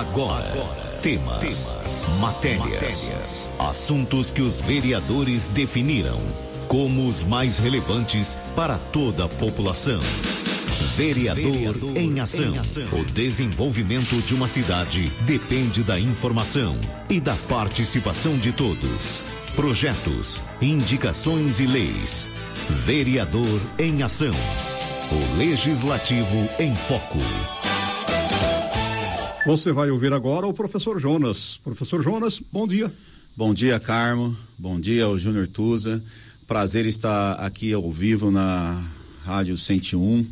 Agora, Agora temas, temas, matérias, matérias, assuntos que os vereadores definiram como os mais relevantes para toda a população. Vereador, Vereador em, ação. em Ação. O desenvolvimento de uma cidade depende da informação e da participação de todos. Projetos, indicações e leis. Vereador em Ação. O Legislativo em Foco. Você vai ouvir agora o professor Jonas. Professor Jonas, bom dia. Bom dia, Carmo. Bom dia ao Júnior Tusa. Prazer estar aqui ao vivo na Rádio 101.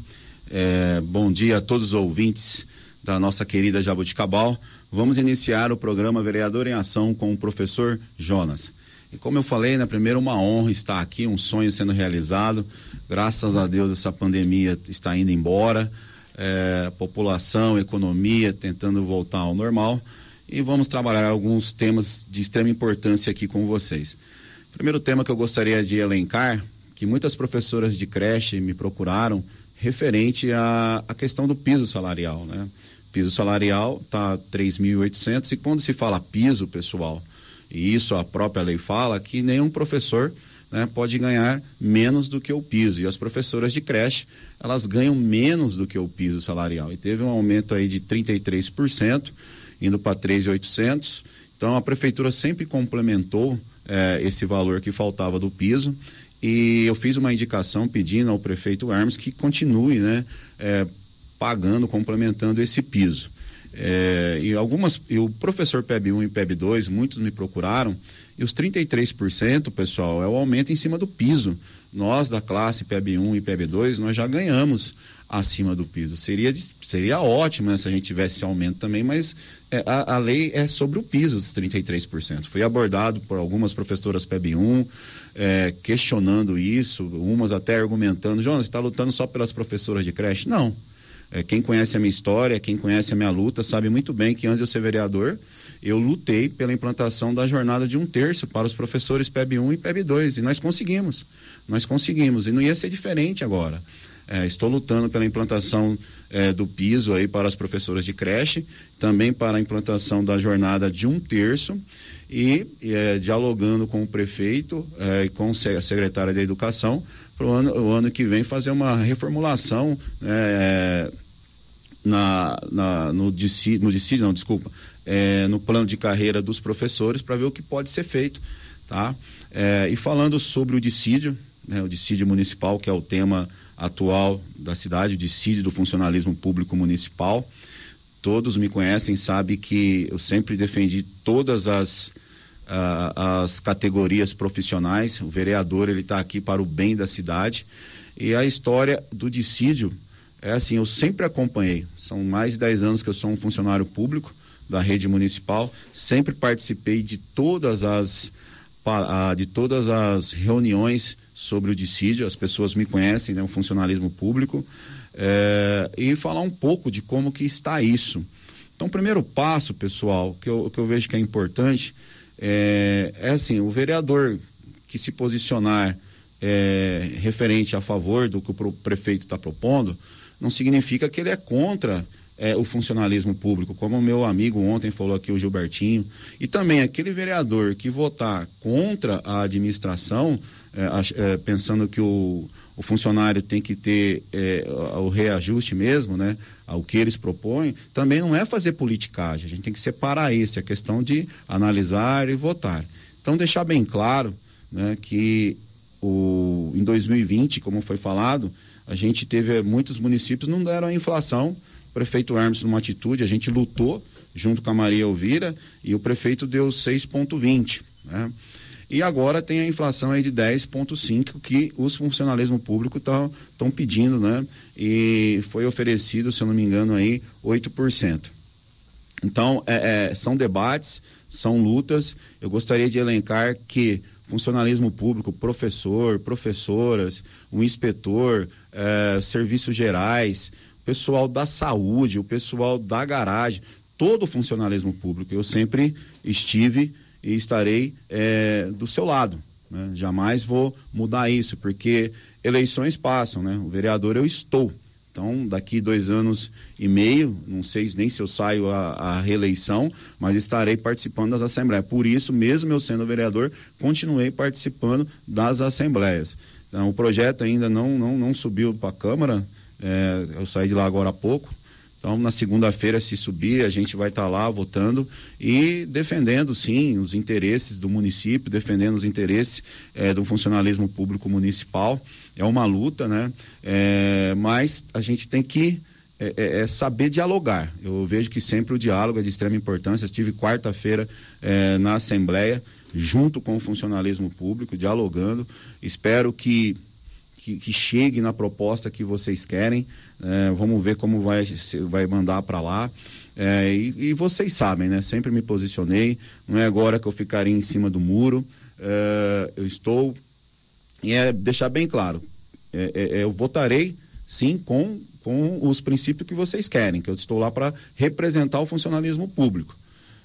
É, bom dia a todos os ouvintes da nossa querida Jabuticabal. Vamos iniciar o programa Vereador em Ação com o professor Jonas. E como eu falei, né, primeiro uma honra estar aqui, um sonho sendo realizado. Graças a Deus essa pandemia está indo embora. É, população, economia tentando voltar ao normal. E vamos trabalhar alguns temas de extrema importância aqui com vocês. Primeiro tema que eu gostaria de elencar, que muitas professoras de creche me procuraram referente à, à questão do piso salarial, né? Piso salarial está 3.800 e quando se fala piso, pessoal, e isso a própria lei fala, que nenhum professor né, pode ganhar menos do que o piso. E as professoras de creche, elas ganham menos do que o piso salarial. E teve um aumento aí de 33%, indo para 3.800. Então a prefeitura sempre complementou eh, esse valor que faltava do piso. E eu fiz uma indicação pedindo ao prefeito Hermes que continue né, eh, pagando, complementando esse piso. É, e algumas, e o professor PEB 1 e PEB 2, muitos me procuraram, e os 33%, pessoal, é o aumento em cima do piso. Nós da classe PEB 1 e PEB 2, nós já ganhamos acima do piso. Seria, seria ótimo né, se a gente tivesse esse aumento também, mas é, a, a, lei é sobre o piso, os 33%. Foi abordado por algumas professoras PEB 1, é, questionando isso, umas até argumentando, Jonas, está lutando só pelas professoras de creche? Não. É, quem conhece a minha história, quem conhece a minha luta, sabe muito bem que antes de eu ser vereador, eu lutei pela implantação da jornada de um terço para os professores PEB 1 e PEB 2. E nós conseguimos. Nós conseguimos. E não ia ser diferente agora. É, estou lutando pela implantação é, do piso aí para as professoras de creche, também para a implantação da jornada de um terço e é, dialogando com o prefeito é, e com a secretária da Educação para o ano, o ano que vem fazer uma reformulação é, na, na, no dissídio, no dissídio, não, desculpa, é, no plano de carreira dos professores para ver o que pode ser feito, tá? É, e falando sobre o dissídio, né, o dissídio municipal, que é o tema atual da cidade, o dissídio do funcionalismo público municipal, todos me conhecem, sabem que eu sempre defendi todas as as categorias profissionais. O vereador ele está aqui para o bem da cidade e a história do dissídio é assim. Eu sempre acompanhei. São mais de 10 anos que eu sou um funcionário público da rede municipal. Sempre participei de todas as de todas as reuniões sobre o dissídio. As pessoas me conhecem, né, o funcionalismo público. É, e falar um pouco de como que está isso. Então, o primeiro passo, pessoal, que eu, que eu vejo que é importante é, é assim, o vereador que se posicionar é, referente a favor do que o prefeito está propondo, não significa que ele é contra é, o funcionalismo público, como o meu amigo ontem falou aqui, o Gilbertinho, e também aquele vereador que votar contra a administração, é, é, pensando que o, o funcionário tem que ter é, o reajuste mesmo, né? Ao que eles propõem, também não é fazer politicagem. A gente tem que separar isso, é questão de analisar e votar. Então, deixar bem claro né, que o, em 2020, como foi falado, a gente teve muitos municípios não deram a inflação. O prefeito Hermes, numa atitude, a gente lutou junto com a Maria Elvira e o prefeito deu 6,20. Né? E agora tem a inflação aí de 10,5% que os funcionalismo público estão pedindo, né? E foi oferecido, se eu não me engano, aí 8%. Então, é, é, são debates, são lutas. Eu gostaria de elencar que funcionalismo público, professor, professoras, um inspetor, é, serviços gerais, pessoal da saúde, o pessoal da garagem, todo o funcionalismo público. Eu sempre estive e estarei é, do seu lado. Né? Jamais vou mudar isso, porque eleições passam, né? O vereador eu estou. Então, daqui dois anos e meio, não sei nem se eu saio a reeleição, mas estarei participando das assembleias. Por isso, mesmo eu sendo vereador, continuei participando das assembleias. Então, o projeto ainda não, não, não subiu para a Câmara, é, eu saí de lá agora há pouco, então, na segunda-feira, se subir, a gente vai estar tá lá votando e defendendo, sim, os interesses do município, defendendo os interesses é, do funcionalismo público municipal. É uma luta, né? É, mas a gente tem que é, é, saber dialogar. Eu vejo que sempre o diálogo é de extrema importância. Estive quarta-feira na Assembleia, junto com o funcionalismo público, dialogando. Espero que que, que chegue na proposta que vocês querem. É, vamos ver como vai, vai mandar para lá. É, e, e, vocês sabem, né? Sempre me posicionei. Não é agora que eu ficaria em cima do muro. É, eu estou. E é deixar bem claro: é, é, é, eu votarei sim com, com os princípios que vocês querem, que eu estou lá para representar o funcionalismo público.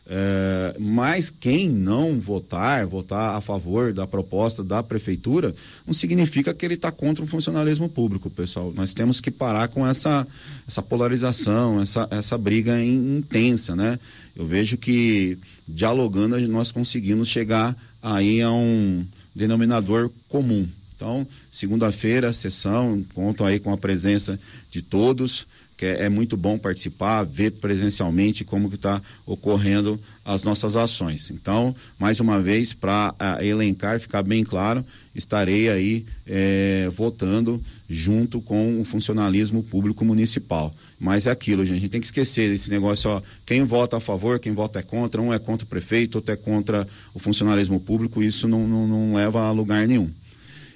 É, mas quem não votar, votar a favor da proposta da prefeitura, não significa que ele está contra o funcionalismo público, pessoal. Nós temos que parar com essa, essa polarização, essa, essa briga in, intensa, né? Eu vejo que dialogando nós conseguimos chegar aí a um denominador comum. Então, segunda-feira, sessão, conto aí com a presença de todos que é, é muito bom participar, ver presencialmente como que está ocorrendo as nossas ações. Então, mais uma vez, para elencar, ficar bem claro, estarei aí é, votando junto com o funcionalismo público municipal. Mas é aquilo, gente, a gente tem que esquecer desse negócio, ó, quem vota a favor, quem vota é contra, um é contra o prefeito, outro é contra o funcionalismo público, isso não, não, não leva a lugar nenhum.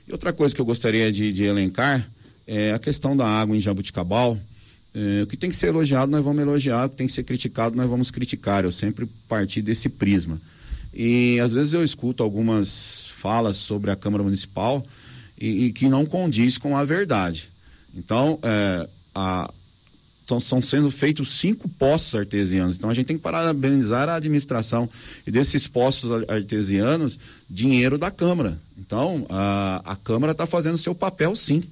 E outra coisa que eu gostaria de, de elencar é a questão da água em Jabuticabal, é, o que tem que ser elogiado, nós vamos elogiar, o que tem que ser criticado, nós vamos criticar. Eu sempre parti desse prisma. E às vezes eu escuto algumas falas sobre a Câmara Municipal e, e que não condiz com a verdade. Então, é, a, sendo feitos cinco postos artesianos. Então a gente tem que parabenizar a administração e desses postos artesianos, dinheiro da Câmara. Então a, a Câmara está fazendo seu papel sim.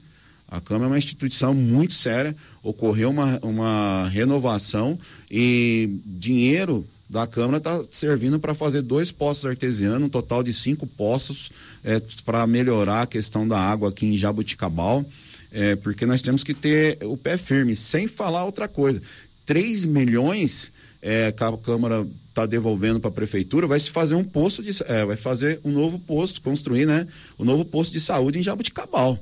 A Câmara é uma instituição muito séria, ocorreu uma, uma renovação e dinheiro da Câmara está servindo para fazer dois poços artesianos, um total de cinco poços é, para melhorar a questão da água aqui em Jabuticabal, é, porque nós temos que ter o pé firme, sem falar outra coisa. 3 milhões é, que a Câmara está devolvendo para a prefeitura, vai se fazer um posto de. É, vai fazer um novo posto, construir, né? Um novo posto de saúde em Jabuticabal.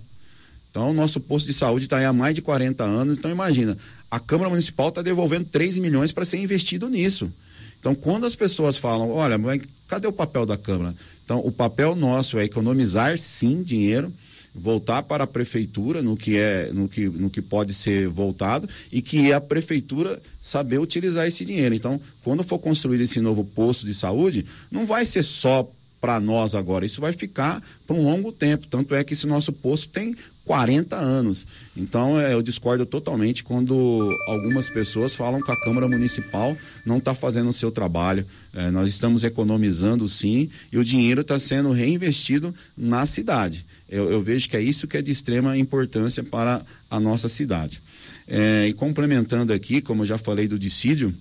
Então, o nosso posto de saúde está aí há mais de 40 anos. Então, imagina, a Câmara Municipal está devolvendo 3 milhões para ser investido nisso. Então, quando as pessoas falam, olha, mas cadê o papel da Câmara? Então, o papel nosso é economizar, sim, dinheiro, voltar para a prefeitura no que é no que, no que pode ser voltado e que a prefeitura saber utilizar esse dinheiro. Então, quando for construído esse novo posto de saúde, não vai ser só para nós agora, isso vai ficar por um longo tempo. Tanto é que esse nosso posto tem 40 anos. Então, é, eu discordo totalmente quando algumas pessoas falam que a Câmara Municipal não está fazendo o seu trabalho. É, nós estamos economizando sim e o dinheiro está sendo reinvestido na cidade. Eu, eu, vejo que é isso que é de extrema importância para a nossa cidade. É, e complementando aqui, como eu já falei do dissídio,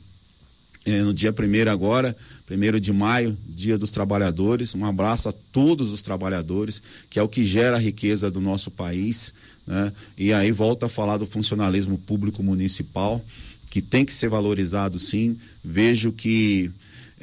no dia primeiro agora, primeiro de maio, dia dos trabalhadores. Um abraço a todos os trabalhadores, que é o que gera a riqueza do nosso país. Né? E aí volta a falar do funcionalismo público municipal, que tem que ser valorizado sim. Vejo que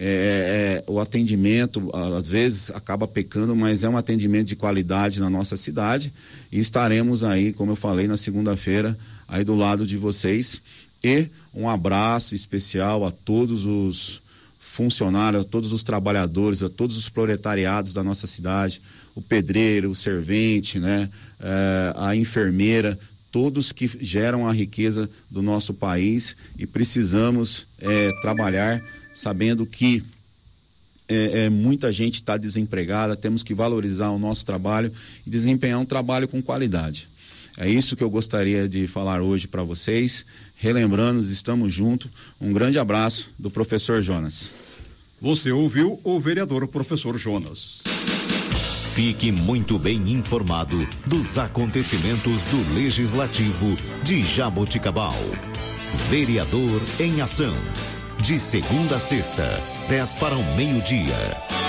é, é, o atendimento às vezes acaba pecando, mas é um atendimento de qualidade na nossa cidade e estaremos aí, como eu falei, na segunda-feira, aí do lado de vocês. E um abraço especial a todos os funcionários, a todos os trabalhadores, a todos os proletariados da nossa cidade, o pedreiro, o servente, né, é, a enfermeira, todos que geram a riqueza do nosso país e precisamos é, trabalhar sabendo que é, é, muita gente está desempregada, temos que valorizar o nosso trabalho e desempenhar um trabalho com qualidade. É isso que eu gostaria de falar hoje para vocês. Relembrando, estamos juntos. Um grande abraço do professor Jonas. Você ouviu o vereador professor Jonas. Fique muito bem informado dos acontecimentos do Legislativo de Jaboticabal. Vereador em Ação. De segunda a sexta, 10 para o meio-dia.